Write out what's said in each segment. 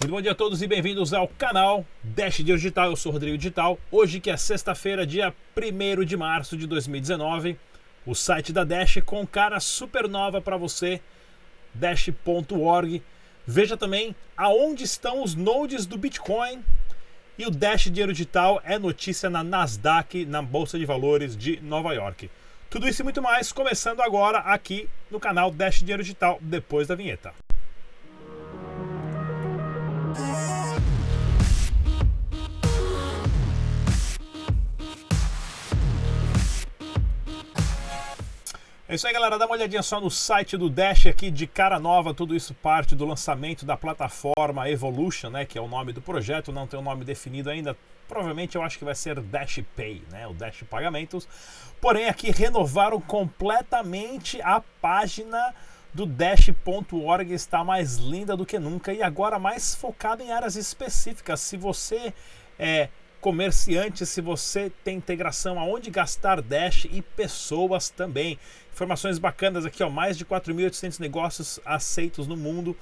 Muito bom dia a todos e bem-vindos ao canal Dash Digital. Eu sou Rodrigo Digital. Hoje que é sexta-feira, dia 1 de março de 2019, o site da Dash com cara super nova para você, dash.org. Veja também aonde estão os nodes do Bitcoin e o Dash Dinheiro Digital é notícia na Nasdaq, na Bolsa de Valores de Nova York. Tudo isso e muito mais começando agora aqui no canal Dash Dinheiro Digital, depois da vinheta. É isso aí, galera. Dá uma olhadinha só no site do Dash aqui de cara nova. Tudo isso parte do lançamento da plataforma Evolution, né? Que é o nome do projeto. Não tem um nome definido ainda. Provavelmente eu acho que vai ser Dash Pay, né? O Dash Pagamentos. Porém, aqui renovaram completamente a página do Dash.org. Está mais linda do que nunca e agora mais focada em áreas específicas. Se você é comerciante, se você tem integração aonde gastar Dash e pessoas também. Informações bacanas aqui, ó, mais de 4.800 negócios aceitos no mundo,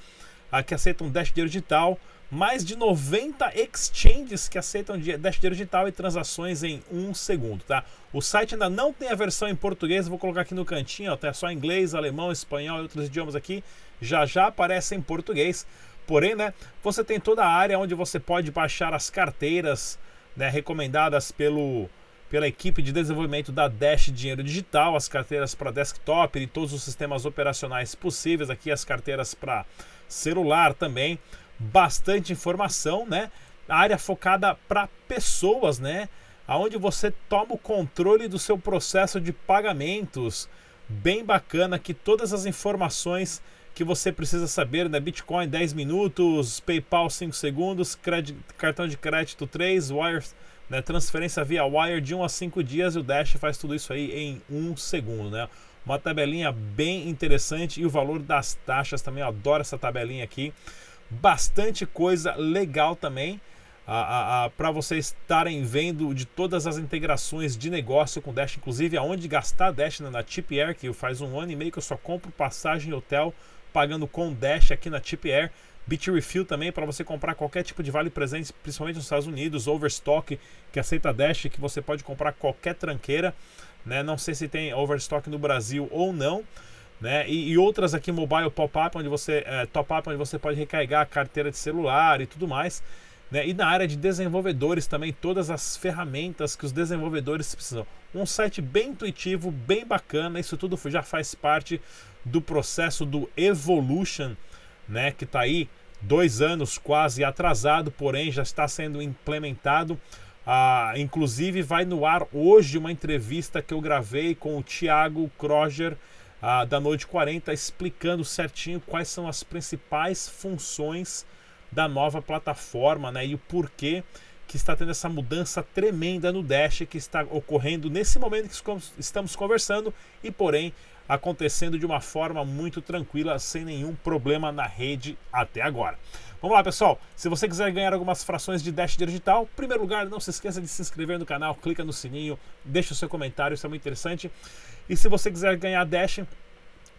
uh, que aceitam Dash Dinheiro Digital, mais de 90 exchanges que aceitam Dash Dinheiro Digital e transações em um segundo, tá? O site ainda não tem a versão em português, vou colocar aqui no cantinho, ó, tá só inglês, alemão, espanhol e outros idiomas aqui, já já aparece em português. Porém, né, você tem toda a área onde você pode baixar as carteiras né, recomendadas pelo pela equipe de desenvolvimento da Dash Dinheiro Digital, as carteiras para desktop e todos os sistemas operacionais possíveis, aqui as carteiras para celular também, bastante informação, né? A área focada para pessoas, né? Aonde você toma o controle do seu processo de pagamentos, bem bacana que todas as informações que você precisa saber, né? Bitcoin 10 minutos, PayPal 5 segundos, crédito, cartão de crédito 3, Wires né? Transferência via wire de 1 a 5 dias e o Dash faz tudo isso aí em um segundo. Né? Uma tabelinha bem interessante e o valor das taxas também. Eu adoro essa tabelinha aqui. Bastante coisa legal também. para vocês estarem vendo de todas as integrações de negócio com Dash, inclusive aonde gastar Dash né, na Tip Air, que faz um ano e meio que eu só compro passagem e hotel pagando com Dash aqui na Tip Air. Bitrefill também para você comprar qualquer tipo de vale presente, principalmente nos Estados Unidos, Overstock, que aceita Dash, que você pode comprar qualquer tranqueira, né? Não sei se tem Overstock no Brasil ou não, né? E, e outras aqui mobile pop-up onde você é, top-up onde você pode recarregar a carteira de celular e tudo mais. Né? E na área de desenvolvedores também, todas as ferramentas que os desenvolvedores precisam. Um site bem intuitivo, bem bacana, isso tudo já faz parte do processo do Evolution, né, que está aí dois anos quase atrasado, porém já está sendo implementado. Ah, inclusive vai no ar hoje uma entrevista que eu gravei com o Thiago Kroger ah, da Noite 40, explicando certinho quais são as principais funções da nova plataforma né, e o porquê que está tendo essa mudança tremenda no Dash que está ocorrendo nesse momento que estamos conversando e porém acontecendo de uma forma muito tranquila, sem nenhum problema na rede até agora. Vamos lá, pessoal. Se você quiser ganhar algumas frações de Dash Digital, em primeiro lugar, não se esqueça de se inscrever no canal, clica no sininho, deixa o seu comentário, isso é muito interessante. E se você quiser ganhar Dash,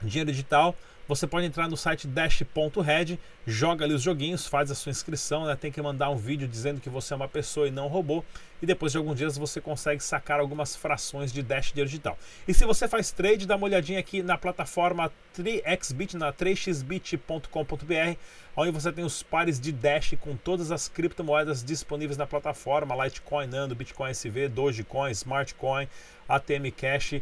dinheiro digital, você pode entrar no site dash.red, joga ali os joguinhos, faz a sua inscrição, né? tem que mandar um vídeo dizendo que você é uma pessoa e não robô, e depois de alguns dias você consegue sacar algumas frações de Dash digital. E se você faz trade, dá uma olhadinha aqui na plataforma 3xbit, na 3xbit.com.br, onde você tem os pares de Dash com todas as criptomoedas disponíveis na plataforma, Litecoin, Nano, Bitcoin SV, Dogecoin, Smartcoin, ATM Cash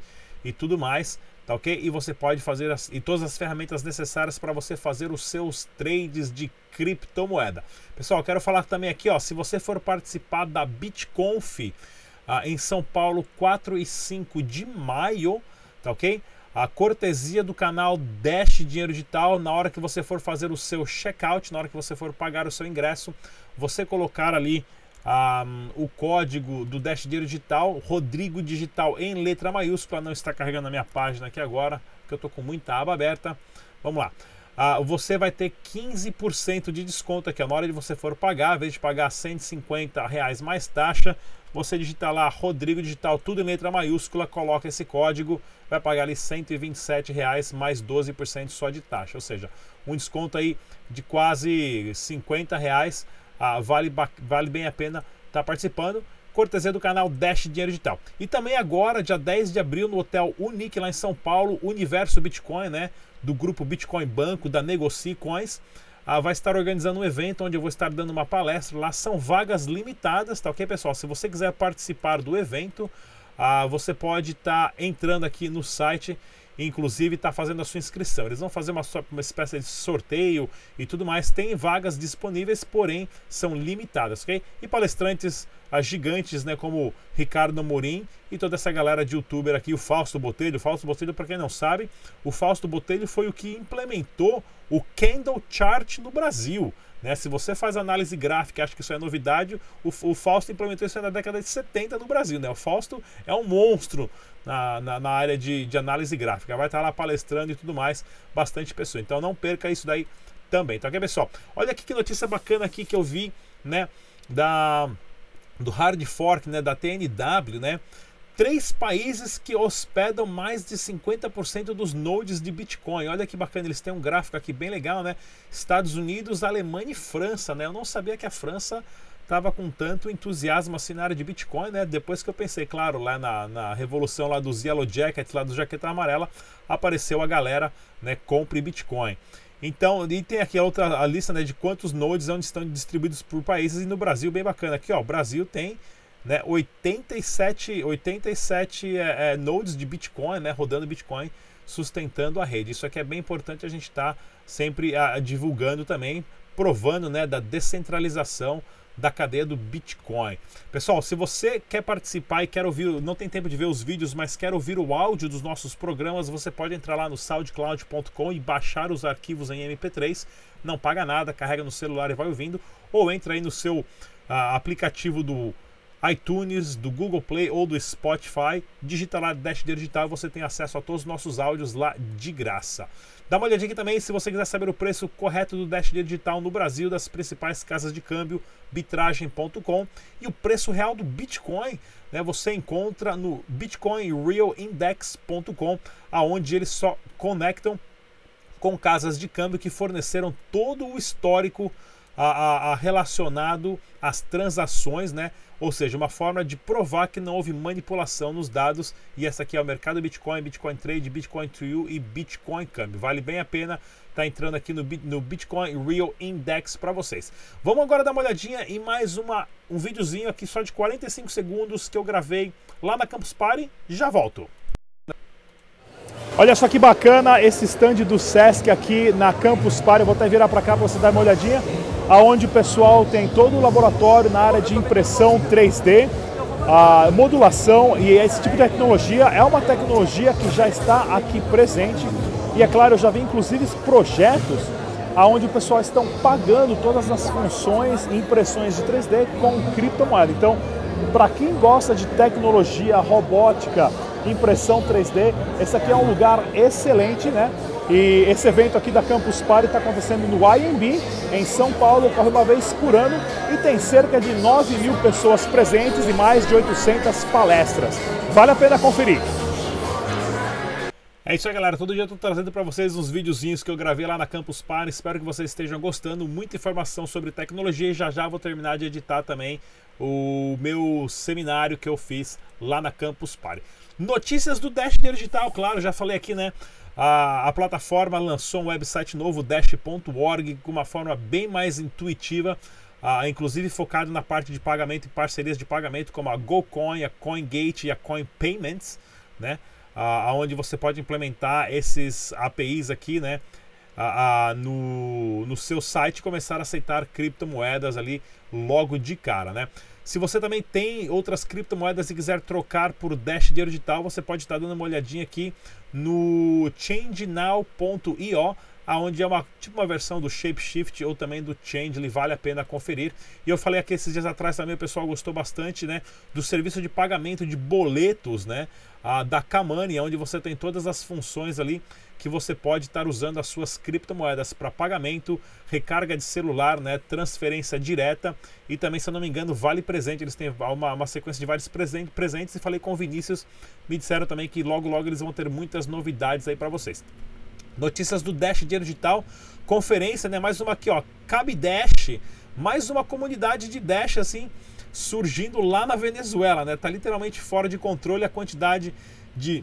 e tudo mais tá ok? E você pode fazer as, e todas as ferramentas necessárias para você fazer os seus trades de criptomoeda. Pessoal, quero falar também aqui, ó, se você for participar da BitConf ah, em São Paulo, 4 e 5 de maio, tá ok? A cortesia do canal Dash Dinheiro Digital, na hora que você for fazer o seu checkout, na hora que você for pagar o seu ingresso, você colocar ali um, o código do Dash Dinheiro Digital, Rodrigo Digital em letra maiúscula, não está carregando na minha página aqui agora, porque eu estou com muita aba aberta. Vamos lá. Uh, você vai ter 15% de desconto aqui. Na hora de você for pagar, ao invés de pagar 150 reais mais taxa, você digita lá Rodrigo Digital, tudo em letra maiúscula, coloca esse código, vai pagar ali 127 reais mais 12% só de taxa, ou seja, um desconto aí de quase 50 reais, ah, vale, vale bem a pena estar tá participando cortesia do canal Dash Dinheiro Digital. E também agora, dia 10 de abril, no Hotel Unique, lá em São Paulo, Universo Bitcoin, né? Do grupo Bitcoin Banco, da Negocie Coins. Ah, vai estar organizando um evento onde eu vou estar dando uma palestra lá. São vagas limitadas, tá ok, pessoal? Se você quiser participar do evento, ah, você pode estar tá entrando aqui no site inclusive está fazendo a sua inscrição. Eles vão fazer uma, uma espécie de sorteio e tudo mais. Tem vagas disponíveis, porém são limitadas, ok? E palestrantes as gigantes, né, como Ricardo Morim e toda essa galera de youtuber aqui, o Fausto Botelho. O Fausto Botelho, para quem não sabe, o Fausto Botelho foi o que implementou o Candle Chart no Brasil. Né? Se você faz análise gráfica acha que isso é novidade, o, o Fausto implementou isso na década de 70 no Brasil. Né? O Fausto é um monstro na, na, na área de, de, análise gráfica. Vai estar lá palestrando e tudo mais, bastante pessoa. Então não perca isso daí também, tá ok, pessoal? Olha aqui que notícia bacana aqui que eu vi, né, da do hard fork, né, da TNW, né? Três países que hospedam mais de 50% dos nodes de Bitcoin. Olha que bacana, eles têm um gráfico aqui bem legal, né? Estados Unidos, Alemanha e França, né? Eu não sabia que a França estava com tanto entusiasmo assim na área de Bitcoin, né? Depois que eu pensei, claro, lá na, na revolução lá dos Yellow Jackets, lá do Jaqueta Amarela, apareceu a galera, né? Compre Bitcoin. Então, e tem aqui a outra a lista né, de quantos nodes onde estão distribuídos por países e no Brasil, bem bacana. Aqui, ó, o Brasil tem né, 87, 87 é, é, nodes de Bitcoin, né, rodando Bitcoin, sustentando a rede. Isso aqui é bem importante a gente estar tá sempre a, divulgando também, provando né, da descentralização da cadeia do Bitcoin. Pessoal, se você quer participar e quer ouvir, não tem tempo de ver os vídeos, mas quer ouvir o áudio dos nossos programas, você pode entrar lá no soundcloud.com e baixar os arquivos em MP3. Não paga nada, carrega no celular e vai ouvindo, ou entra aí no seu uh, aplicativo do iTunes, do Google Play ou do Spotify, digita lá Dash Digital e você tem acesso a todos os nossos áudios lá de graça. Dá uma olhadinha aqui também se você quiser saber o preço correto do Dash Digital no Brasil, das principais casas de câmbio, bitragem.com e o preço real do Bitcoin, né, você encontra no bitcoinrealindex.com, aonde eles só conectam com casas de câmbio que forneceram todo o histórico a, a, a relacionado às transações, né? Ou seja, uma forma de provar que não houve manipulação nos dados. E essa aqui é o mercado Bitcoin, Bitcoin Trade, Bitcoin Trio e Bitcoin Câmbio. Vale bem a pena estar tá entrando aqui no, no Bitcoin Real Index para vocês. Vamos agora dar uma olhadinha em mais uma, um videozinho aqui só de 45 segundos que eu gravei lá na Campus Party. Já volto. Olha só que bacana esse stand do Sesc aqui na Campus Party. Eu vou até virar para cá para você dar uma olhadinha aonde o pessoal tem todo o laboratório na área de impressão 3D, a modulação e esse tipo de tecnologia é uma tecnologia que já está aqui presente e é claro, eu já vi inclusive projetos aonde o pessoal estão pagando todas as funções e impressões de 3D com criptomoeda. Então, para quem gosta de tecnologia, robótica, impressão 3D, esse aqui é um lugar excelente, né? E esse evento aqui da Campus Party está acontecendo no IMB, em São Paulo, ocorre uma vez por ano e tem cerca de 9 mil pessoas presentes e mais de 800 palestras. Vale a pena conferir. É isso aí, galera. Todo dia eu tô trazendo para vocês uns videozinhos que eu gravei lá na Campus Party. Espero que vocês estejam gostando. Muita informação sobre tecnologia e já já vou terminar de editar também o meu seminário que eu fiz lá na Campus Party. Notícias do Dash Digital, claro, já falei aqui, né? A, a plataforma lançou um website novo, dash.org, com uma forma bem mais intuitiva, uh, inclusive focado na parte de pagamento e parcerias de pagamento, como a GoCoin, a CoinGate e a Coin Payments, né? Uh, onde você pode implementar esses APIs aqui, né? Uh, uh, no, no seu site começar a aceitar criptomoedas ali logo de cara, né? Se você também tem outras criptomoedas e quiser trocar por Dash Dinheiro Digital, você pode estar dando uma olhadinha aqui no changenow.io. aonde é uma tipo uma versão do Shapeshift ou também do Changely, vale a pena conferir. E eu falei aqui esses dias atrás também, o pessoal gostou bastante, né, do serviço de pagamento de boletos, né, a, da Kamani, onde você tem todas as funções ali que você pode estar usando as suas criptomoedas para pagamento, recarga de celular, né, transferência direta e também, se eu não me engano, vale presente. Eles têm uma, uma sequência de vários presentes e falei com o Vinícius, me disseram também que logo logo eles vão ter muitas novidades aí para vocês. Notícias do Dash Dinheiro Digital, conferência, né? Mais uma aqui, ó. Cabe Dash, mais uma comunidade de Dash assim surgindo lá na Venezuela, né? Tá literalmente fora de controle a quantidade de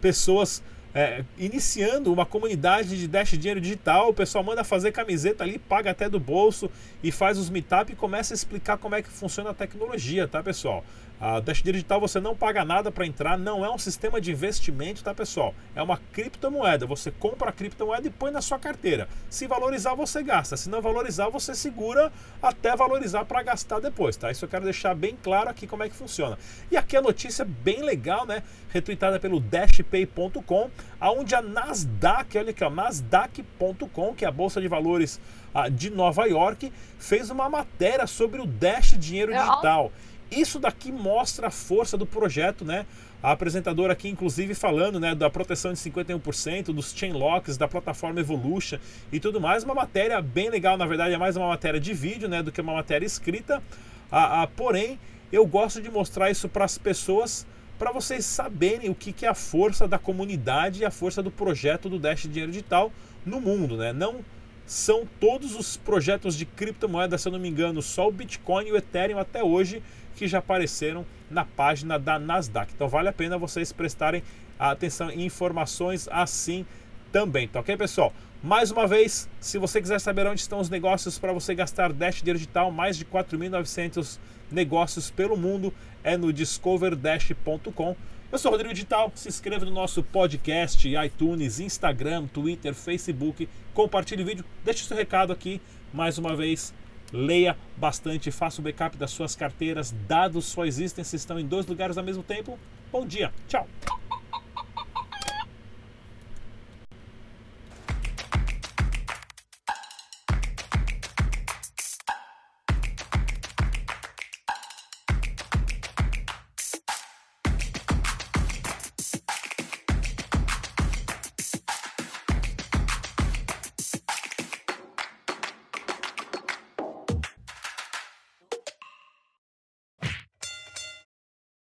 pessoas é, iniciando uma comunidade de Dash Dinheiro Digital. O pessoal manda fazer camiseta ali, paga até do bolso e faz os meetup e começa a explicar como é que funciona a tecnologia, tá, pessoal? A Dash Digital você não paga nada para entrar, não é um sistema de investimento, tá pessoal? É uma criptomoeda. Você compra a criptomoeda e põe na sua carteira. Se valorizar, você gasta. Se não valorizar, você segura até valorizar para gastar depois, tá? Isso eu quero deixar bem claro aqui como é que funciona. E aqui a notícia bem legal, né? Retweetada pelo dashpay.com, aonde a Nasdaq, olha aqui, ó, nasdaq.com, que é a bolsa de valores ah, de Nova York, fez uma matéria sobre o Dash Dinheiro é, Digital. Isso daqui mostra a força do projeto, né? A apresentadora aqui, inclusive, falando né, da proteção de 51%, dos chain locks, da plataforma Evolution e tudo mais. Uma matéria bem legal, na verdade, é mais uma matéria de vídeo né, do que uma matéria escrita. Ah, ah, porém, eu gosto de mostrar isso para as pessoas, para vocês saberem o que, que é a força da comunidade e a força do projeto do Dash Dinheiro Digital no mundo. Né? Não são todos os projetos de criptomoeda, se eu não me engano, só o Bitcoin e o Ethereum até hoje que já apareceram na página da Nasdaq. Então vale a pena vocês prestarem atenção em informações assim também, tá ok, pessoal? Mais uma vez, se você quiser saber onde estão os negócios para você gastar Dash digital, mais de 4.900 negócios pelo mundo é no discoverdash.com. Eu sou Rodrigo Digital, se inscreva no nosso podcast, iTunes, Instagram, Twitter, Facebook, compartilhe o vídeo, deixe seu recado aqui mais uma vez Leia bastante, faça o backup das suas carteiras, dados só existem se estão em dois lugares ao mesmo tempo. Bom dia, tchau!